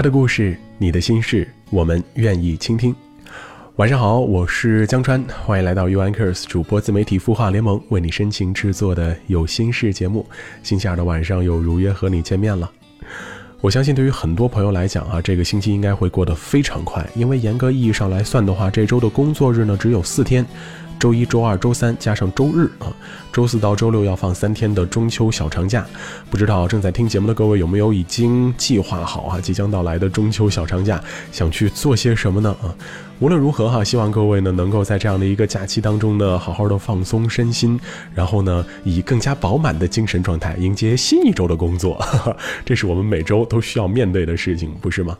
他的故事，你的心事，我们愿意倾听。晚上好，我是江川，欢迎来到 U Anchors 主播自媒体孵化联盟为你深情制作的有心事节目。星期二的晚上又如约和你见面了。我相信对于很多朋友来讲啊，这个星期应该会过得非常快，因为严格意义上来算的话，这周的工作日呢只有四天。周一、周二、周三加上周日啊，周四到周六要放三天的中秋小长假。不知道正在听节目的各位有没有已经计划好啊，即将到来的中秋小长假想去做些什么呢？啊，无论如何哈，希望各位呢能够在这样的一个假期当中呢，好好的放松身心，然后呢，以更加饱满的精神状态迎接新一周的工作。这是我们每周都需要面对的事情，不是吗？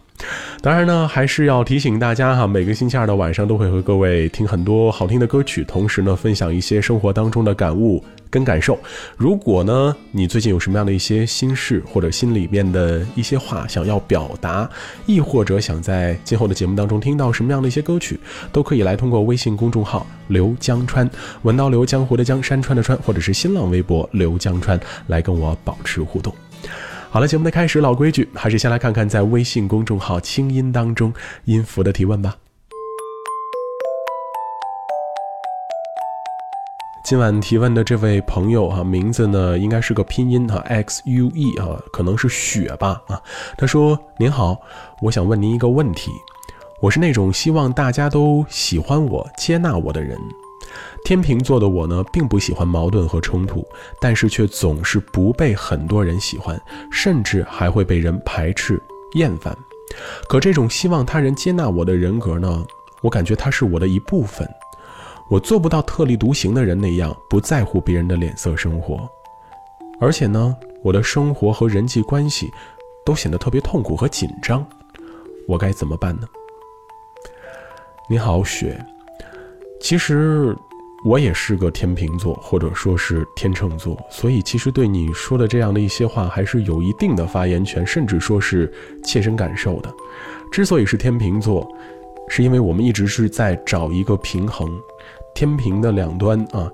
当然呢，还是要提醒大家哈，每个星期二的晚上都会和各位听很多好听的歌曲，同时呢，分享一些生活当中的感悟跟感受。如果呢，你最近有什么样的一些心事或者心里面的一些话想要表达，亦或者想在今后的节目当中听到什么样的一些歌曲，都可以来通过微信公众号“刘江川”，文刀刘江湖的江山川的川，或者是新浪微博“刘江川”来跟我保持互动。好了，节目的开始，老规矩，还是先来看看在微信公众号“清音”当中音符的提问吧。今晚提问的这位朋友哈，名字呢应该是个拼音哈，X U E 啊，可能是雪吧啊。他说：“您好，我想问您一个问题，我是那种希望大家都喜欢我、接纳我的人。”天秤座的我呢，并不喜欢矛盾和冲突，但是却总是不被很多人喜欢，甚至还会被人排斥、厌烦。可这种希望他人接纳我的人格呢，我感觉它是我的一部分。我做不到特立独行的人那样不在乎别人的脸色生活，而且呢，我的生活和人际关系都显得特别痛苦和紧张。我该怎么办呢？你好，雪。其实我也是个天秤座，或者说是天秤座，所以其实对你说的这样的一些话，还是有一定的发言权，甚至说是切身感受的。之所以是天秤座，是因为我们一直是在找一个平衡，天平的两端啊，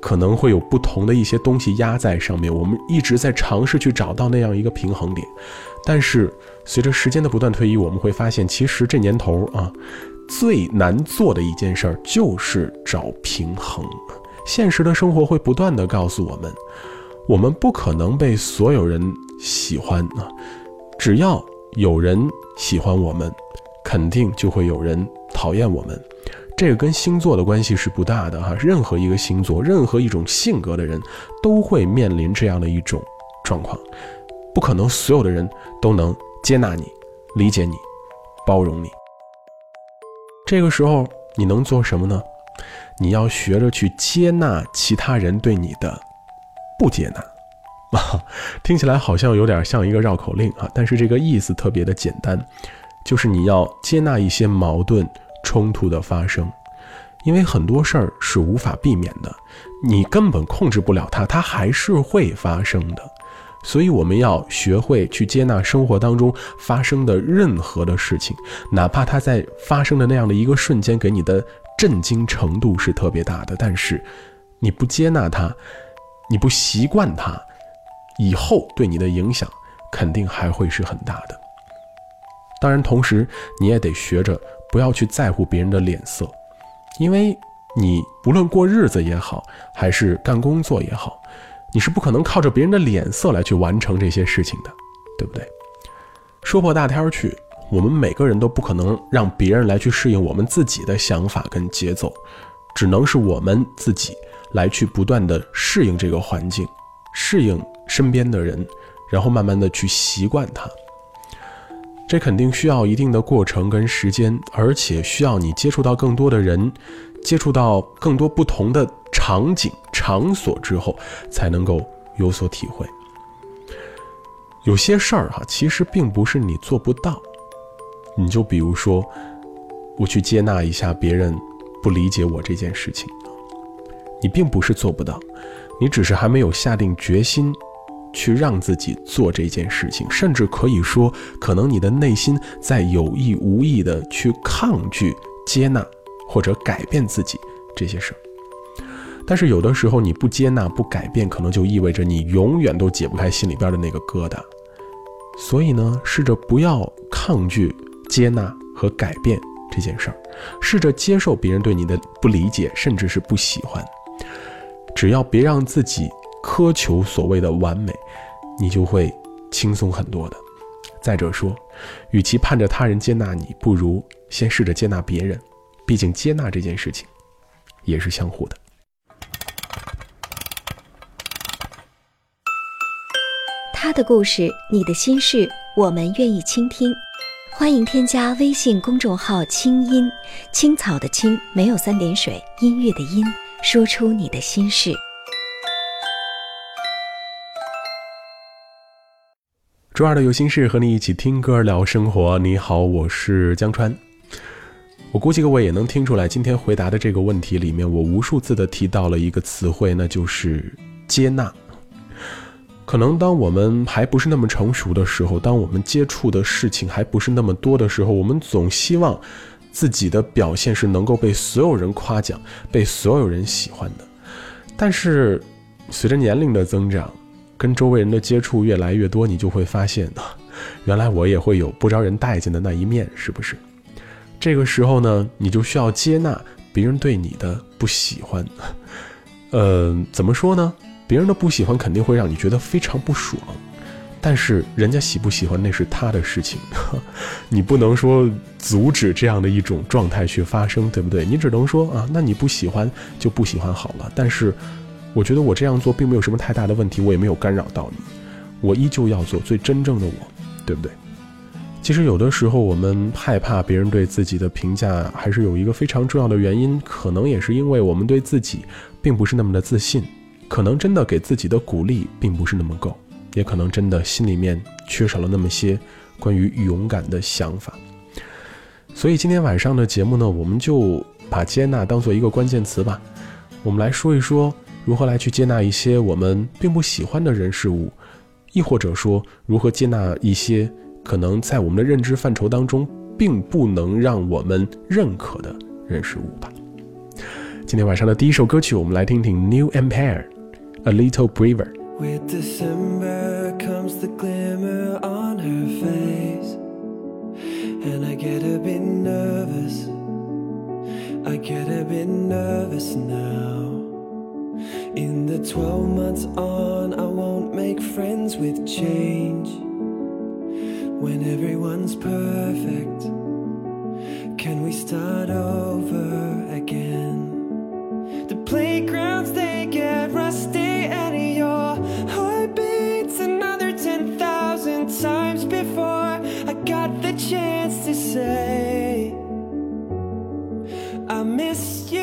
可能会有不同的一些东西压在上面，我们一直在尝试去找到那样一个平衡点。但是随着时间的不断推移，我们会发现，其实这年头啊。最难做的一件事儿就是找平衡。现实的生活会不断的告诉我们，我们不可能被所有人喜欢啊。只要有人喜欢我们，肯定就会有人讨厌我们。这个跟星座的关系是不大的哈。任何一个星座，任何一种性格的人，都会面临这样的一种状况。不可能所有的人都能接纳你、理解你、包容你。这个时候你能做什么呢？你要学着去接纳其他人对你的不接纳，啊，听起来好像有点像一个绕口令啊，但是这个意思特别的简单，就是你要接纳一些矛盾冲突的发生，因为很多事儿是无法避免的，你根本控制不了它，它还是会发生的。所以我们要学会去接纳生活当中发生的任何的事情，哪怕它在发生的那样的一个瞬间给你的震惊程度是特别大的，但是你不接纳它，你不习惯它，以后对你的影响肯定还会是很大的。当然，同时你也得学着不要去在乎别人的脸色，因为你不论过日子也好，还是干工作也好。你是不可能靠着别人的脸色来去完成这些事情的，对不对？说破大天去，我们每个人都不可能让别人来去适应我们自己的想法跟节奏，只能是我们自己来去不断的适应这个环境，适应身边的人，然后慢慢的去习惯它。这肯定需要一定的过程跟时间，而且需要你接触到更多的人，接触到更多不同的。场景场所之后，才能够有所体会。有些事儿哈，其实并不是你做不到。你就比如说，我去接纳一下别人不理解我这件事情，你并不是做不到，你只是还没有下定决心去让自己做这件事情，甚至可以说，可能你的内心在有意无意的去抗拒接纳或者改变自己这些事儿。但是有的时候你不接纳、不改变，可能就意味着你永远都解不开心里边的那个疙瘩。所以呢，试着不要抗拒接纳和改变这件事儿，试着接受别人对你的不理解，甚至是不喜欢。只要别让自己苛求所谓的完美，你就会轻松很多的。再者说，与其盼着他人接纳你，不如先试着接纳别人。毕竟接纳这件事情也是相互的。他的故事，你的心事，我们愿意倾听。欢迎添加微信公众号“清音青草”的青，没有三点水，音乐的音，说出你的心事。周二的有心事，和你一起听歌聊生活。你好，我是江川。我估计各位也能听出来，今天回答的这个问题里面，我无数次的提到了一个词汇，那就是接纳。可能当我们还不是那么成熟的时候，当我们接触的事情还不是那么多的时候，我们总希望自己的表现是能够被所有人夸奖、被所有人喜欢的。但是，随着年龄的增长，跟周围人的接触越来越多，你就会发现，原来我也会有不招人待见的那一面，是不是？这个时候呢，你就需要接纳别人对你的不喜欢。呃，怎么说呢？别人的不喜欢肯定会让你觉得非常不爽，但是人家喜不喜欢那是他的事情，你不能说阻止这样的一种状态去发生，对不对？你只能说啊，那你不喜欢就不喜欢好了。但是，我觉得我这样做并没有什么太大的问题，我也没有干扰到你，我依旧要做最真正的我，对不对？其实有的时候我们害怕别人对自己的评价，还是有一个非常重要的原因，可能也是因为我们对自己并不是那么的自信。可能真的给自己的鼓励并不是那么够，也可能真的心里面缺少了那么些关于勇敢的想法。所以今天晚上的节目呢，我们就把接纳当做一个关键词吧。我们来说一说如何来去接纳一些我们并不喜欢的人事物，亦或者说如何接纳一些可能在我们的认知范畴当中并不能让我们认可的人事物吧。今天晚上的第一首歌曲，我们来听听 New Empire。a little braver. With December comes the glimmer on her face, and I get a bit nervous. I get a bit nervous now. In the 12 months on, I won't make friends with change. When everyone's perfect, can we start over again? The playgrounds they get rusty and your heart beats another 10,000 times before I got the chance to say I miss you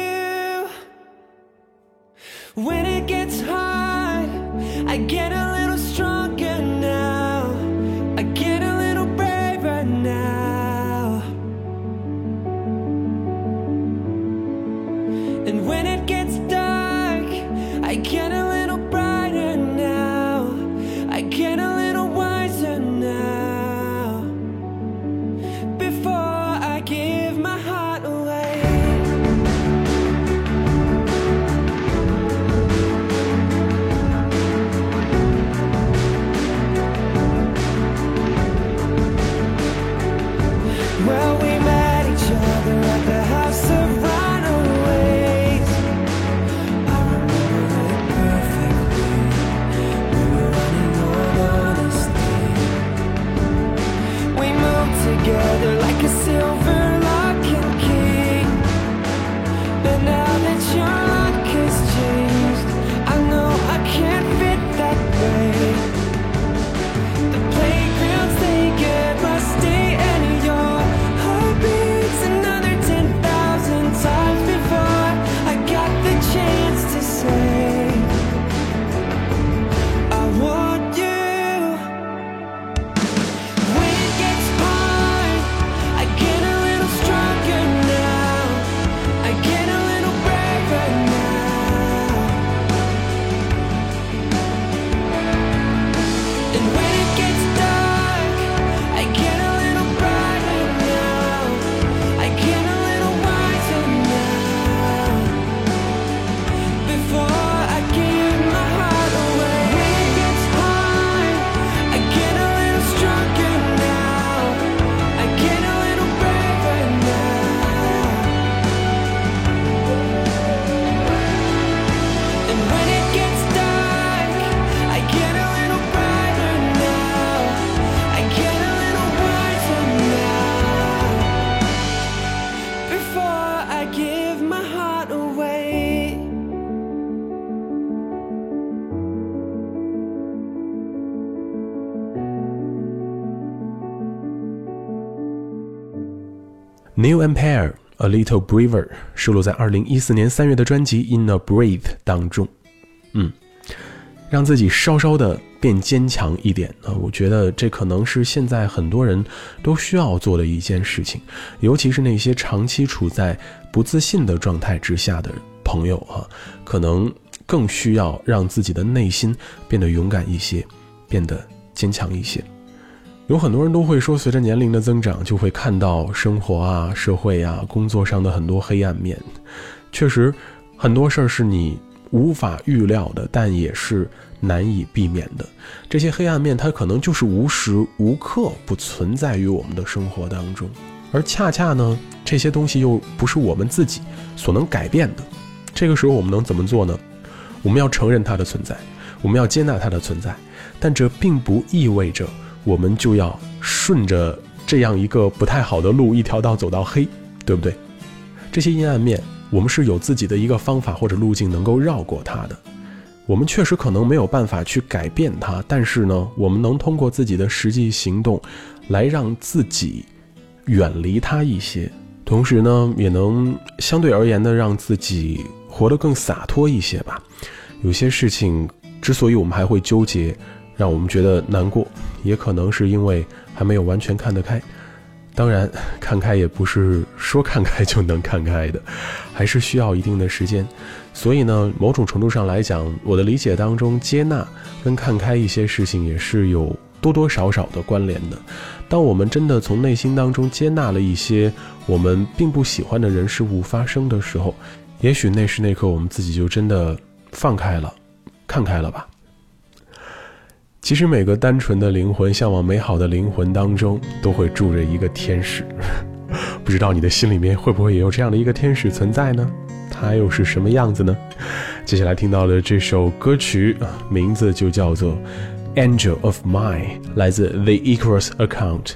New Empire A Little Braver 收录在二零一四年三月的专辑《In a Breath》当中。嗯，让自己稍稍的变坚强一点啊！我觉得这可能是现在很多人都需要做的一件事情，尤其是那些长期处在不自信的状态之下的朋友啊，可能更需要让自己的内心变得勇敢一些，变得坚强一些。有很多人都会说，随着年龄的增长，就会看到生活啊、社会啊、工作上的很多黑暗面。确实，很多事儿是你。无法预料的，但也是难以避免的。这些黑暗面，它可能就是无时无刻不存在于我们的生活当中，而恰恰呢，这些东西又不是我们自己所能改变的。这个时候，我们能怎么做呢？我们要承认它的存在，我们要接纳它的存在，但这并不意味着我们就要顺着这样一个不太好的路，一条道走到黑，对不对？这些阴暗面。我们是有自己的一个方法或者路径能够绕过它的。我们确实可能没有办法去改变它，但是呢，我们能通过自己的实际行动，来让自己远离它一些，同时呢，也能相对而言的让自己活得更洒脱一些吧。有些事情之所以我们还会纠结，让我们觉得难过，也可能是因为还没有完全看得开。当然，看开也不是说看开就能看开的，还是需要一定的时间。所以呢，某种程度上来讲，我的理解当中，接纳跟看开一些事情也是有多多少少的关联的。当我们真的从内心当中接纳了一些我们并不喜欢的人事物发生的时候，也许那时那刻我们自己就真的放开了，看开了吧。其实每个单纯的灵魂、向往美好的灵魂当中，都会住着一个天使。不知道你的心里面会不会也有这样的一个天使存在呢？他又是什么样子呢？接下来听到的这首歌曲啊，名字就叫做《Angel of Mine》，来自 The Equals Account。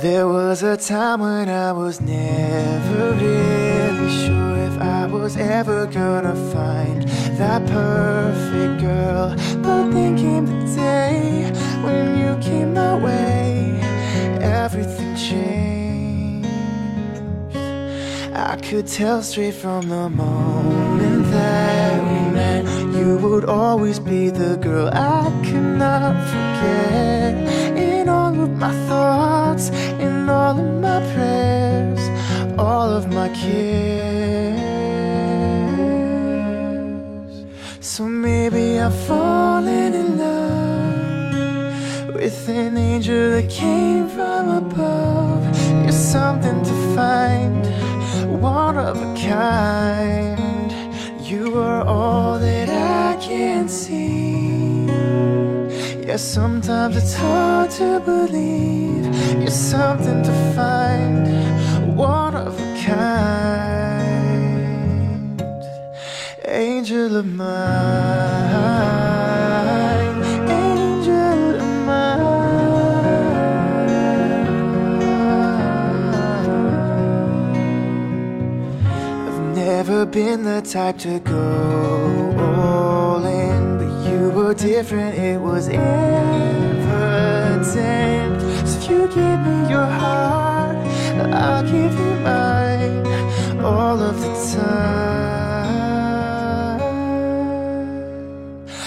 There was a time when I was never really sure if I was ever gonna find that perfect girl. But then came the day when you came my way, everything changed. I could tell straight from the moment that we met, you would always be the girl I could I've fallen in love with an angel that came from above. You're something to find, one of a kind. You are all that I can see. Yeah, sometimes it's hard to believe you're something to find, one of a kind, angel of mine, never been the type to go all in, but you were different. It was evident. So if you give me your heart, I'll give you mine all of the time.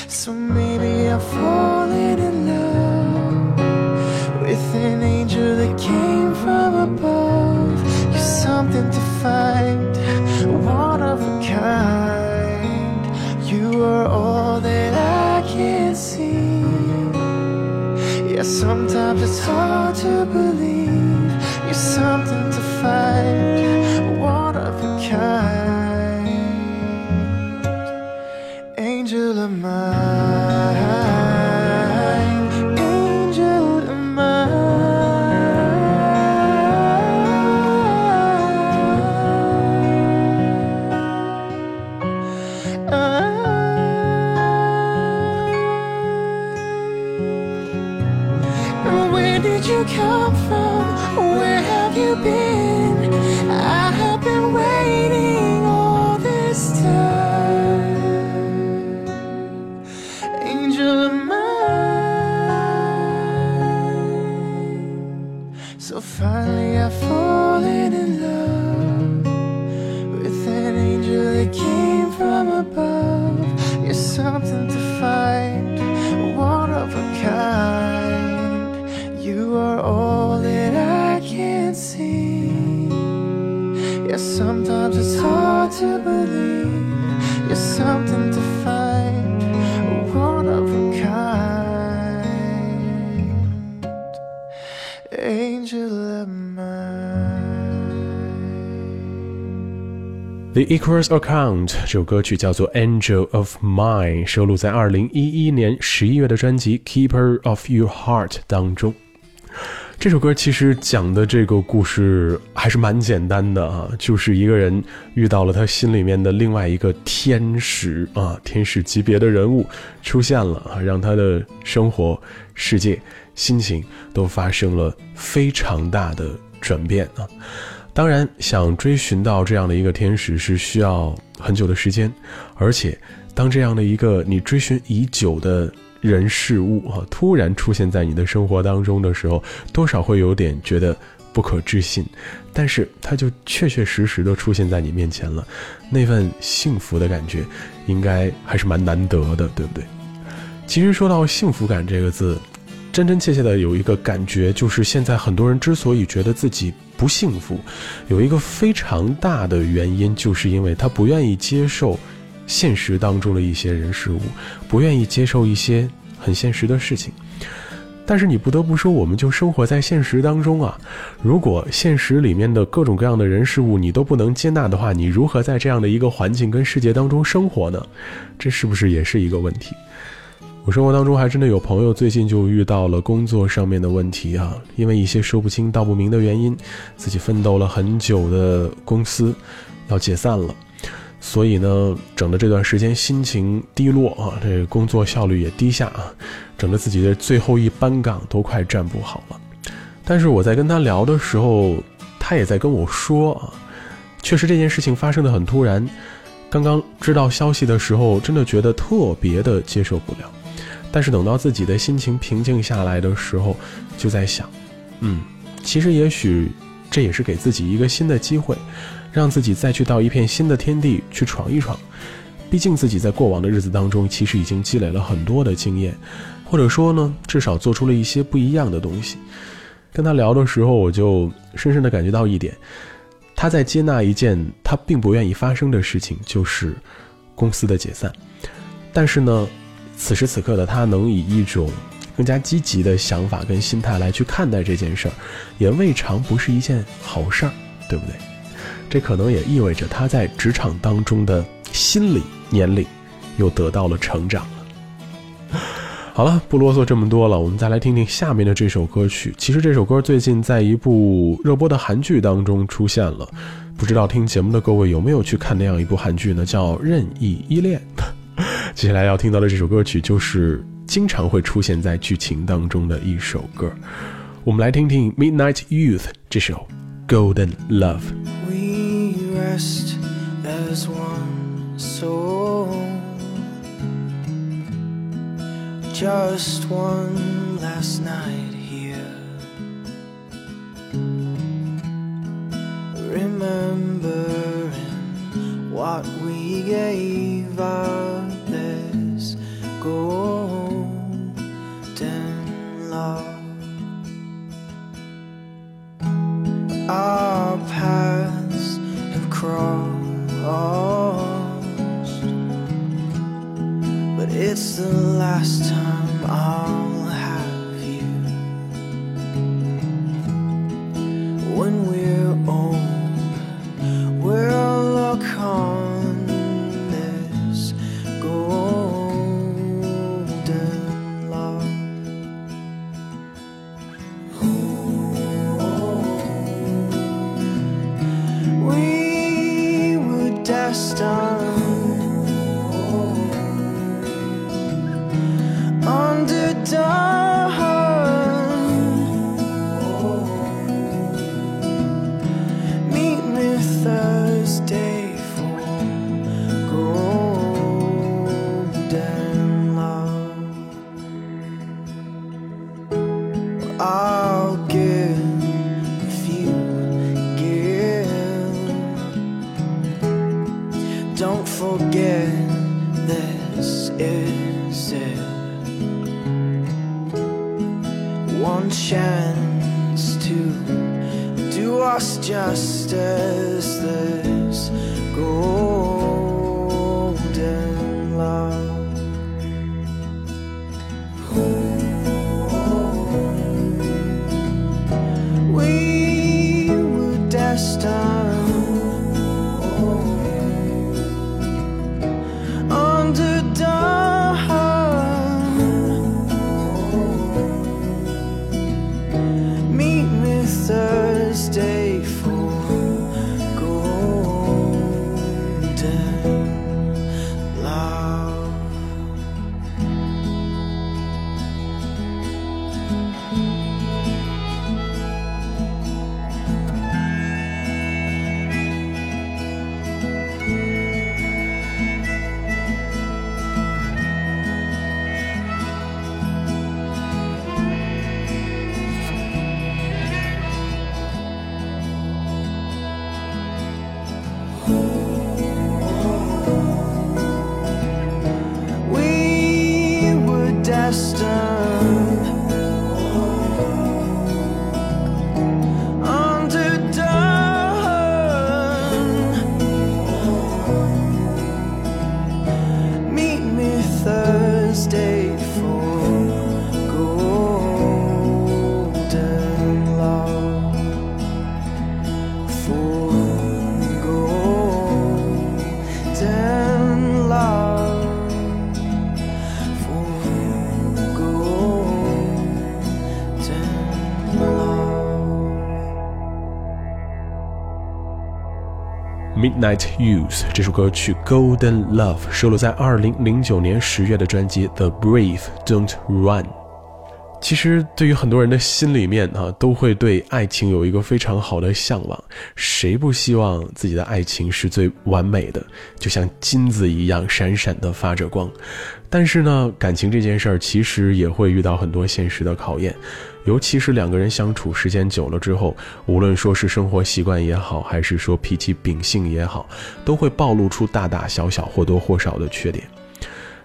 So maybe I'm falling in love with an angel that came from above. You're something to find, sometimes it's hard to believe you're something to find, one of a kind. Angel of mine, sometimes it's hard to believe. You're something to find, one of a kind. Angel of mine. The Equals Account 这首歌曲叫做《Angel of Mine》，收录在二零一一年十一月的专辑《Keeper of Your Heart》当中。 这首歌其实讲的这个故事还是蛮简单的啊，就是一个人遇到了他心里面的另外一个天使啊，天使级别的人物出现了啊，让他的生活、世界、心情都发生了非常大的转变啊。当然，想追寻到这样的一个天使是需要很久的时间，而且当这样的一个你追寻已久的。人事物啊，突然出现在你的生活当中的时候，多少会有点觉得不可置信，但是它就确确实实的出现在你面前了，那份幸福的感觉，应该还是蛮难得的，对不对？其实说到幸福感这个字，真真切切的有一个感觉，就是现在很多人之所以觉得自己不幸福，有一个非常大的原因，就是因为他不愿意接受。现实当中的一些人事物，不愿意接受一些很现实的事情，但是你不得不说，我们就生活在现实当中啊。如果现实里面的各种各样的人事物你都不能接纳的话，你如何在这样的一个环境跟世界当中生活呢？这是不是也是一个问题？我生活当中还真的有朋友最近就遇到了工作上面的问题啊，因为一些说不清道不明的原因，自己奋斗了很久的公司要解散了。所以呢，整的这段时间心情低落啊，这工作效率也低下啊，整的自己的最后一班岗都快站不好了。但是我在跟他聊的时候，他也在跟我说啊，确实这件事情发生的很突然。刚刚知道消息的时候，真的觉得特别的接受不了。但是等到自己的心情平静下来的时候，就在想，嗯，其实也许这也是给自己一个新的机会。让自己再去到一片新的天地去闯一闯，毕竟自己在过往的日子当中，其实已经积累了很多的经验，或者说呢，至少做出了一些不一样的东西。跟他聊的时候，我就深深的感觉到一点，他在接纳一件他并不愿意发生的事情，就是公司的解散。但是呢，此时此刻的他能以一种更加积极的想法跟心态来去看待这件事儿，也未尝不是一件好事儿，对不对？这可能也意味着他在职场当中的心理年龄又得到了成长了。好了，不啰嗦这么多了，我们再来听听下面的这首歌曲。其实这首歌最近在一部热播的韩剧当中出现了，不知道听节目的各位有没有去看那样一部韩剧呢？叫《任意依恋》。接下来要听到的这首歌曲就是经常会出现在剧情当中的一首歌，我们来听听 Midnight Youth 这首《Golden Love》。Rest as one soul. Just one last night here. Remembering what we gave up just on Night Youth 这首歌曲《Golden Love》收录在2009年十月的专辑《The Brave Don't Run》。其实，对于很多人的心里面啊，都会对爱情有一个非常好的向往。谁不希望自己的爱情是最完美的，就像金子一样闪闪的发着光？但是呢，感情这件事儿其实也会遇到很多现实的考验，尤其是两个人相处时间久了之后，无论说是生活习惯也好，还是说脾气秉性也好，都会暴露出大大小小或多或少的缺点。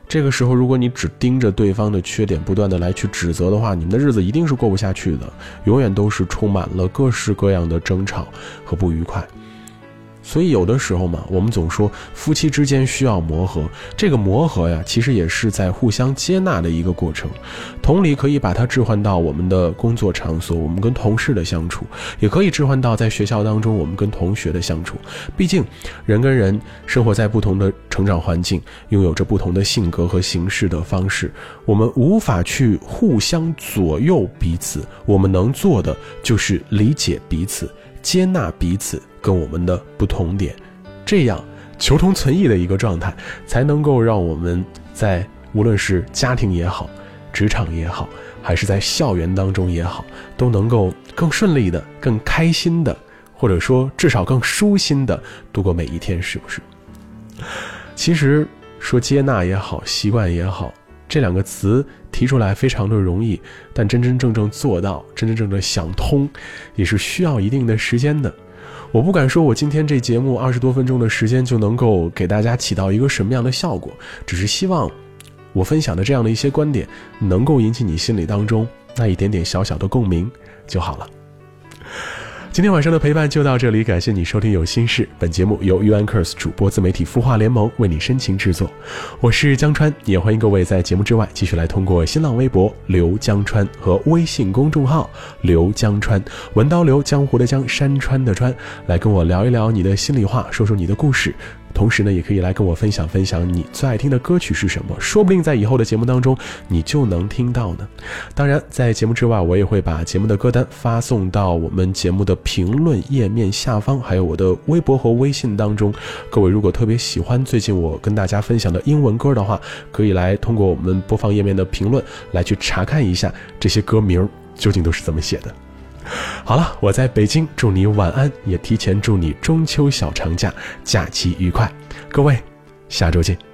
这个时候，如果你只盯着对方的缺点，不断的来去指责的话，你们的日子一定是过不下去的，永远都是充满了各式各样的争吵和不愉快。所以有的时候嘛，我们总说夫妻之间需要磨合，这个磨合呀，其实也是在互相接纳的一个过程。同理，可以把它置换到我们的工作场所，我们跟同事的相处，也可以置换到在学校当中我们跟同学的相处。毕竟，人跟人生活在不同的成长环境，拥有着不同的性格和行事的方式，我们无法去互相左右彼此。我们能做的就是理解彼此，接纳彼此。跟我们的不同点，这样求同存异的一个状态，才能够让我们在无论是家庭也好，职场也好，还是在校园当中也好，都能够更顺利的、更开心的，或者说至少更舒心的度过每一天，是不是？其实说接纳也好，习惯也好，这两个词提出来非常的容易，但真真正正做到，真真正正想通，也是需要一定的时间的。我不敢说，我今天这节目二十多分钟的时间就能够给大家起到一个什么样的效果，只是希望我分享的这样的一些观点，能够引起你心里当中那一点点小小的共鸣就好了。今天晚上的陪伴就到这里，感谢你收听《有心事》。本节目由 UNKERS 主播自媒体孵化联盟为你深情制作，我是江川，也欢迎各位在节目之外继续来通过新浪微博刘江川和微信公众号刘江川，文刀刘江湖的江山川的川，来跟我聊一聊你的心里话，说说你的故事。同时呢，也可以来跟我分享分享你最爱听的歌曲是什么，说不定在以后的节目当中你就能听到呢。当然，在节目之外，我也会把节目的歌单发送到我们节目的评论页面下方，还有我的微博和微信当中。各位如果特别喜欢最近我跟大家分享的英文歌的话，可以来通过我们播放页面的评论来去查看一下这些歌名究竟都是怎么写的。好了，我在北京，祝你晚安，也提前祝你中秋小长假假期愉快。各位，下周见。